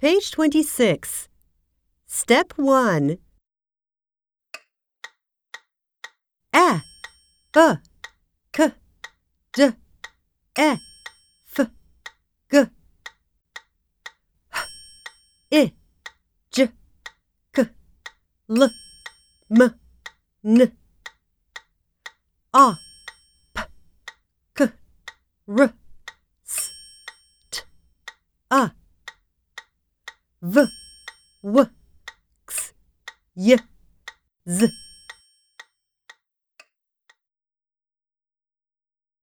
Page 26. Step 1. A, B, K, D, E, F, G, H, I, J, K, L, M, N, A, P, K, R, S, T, A. V, W, X, Y, Z.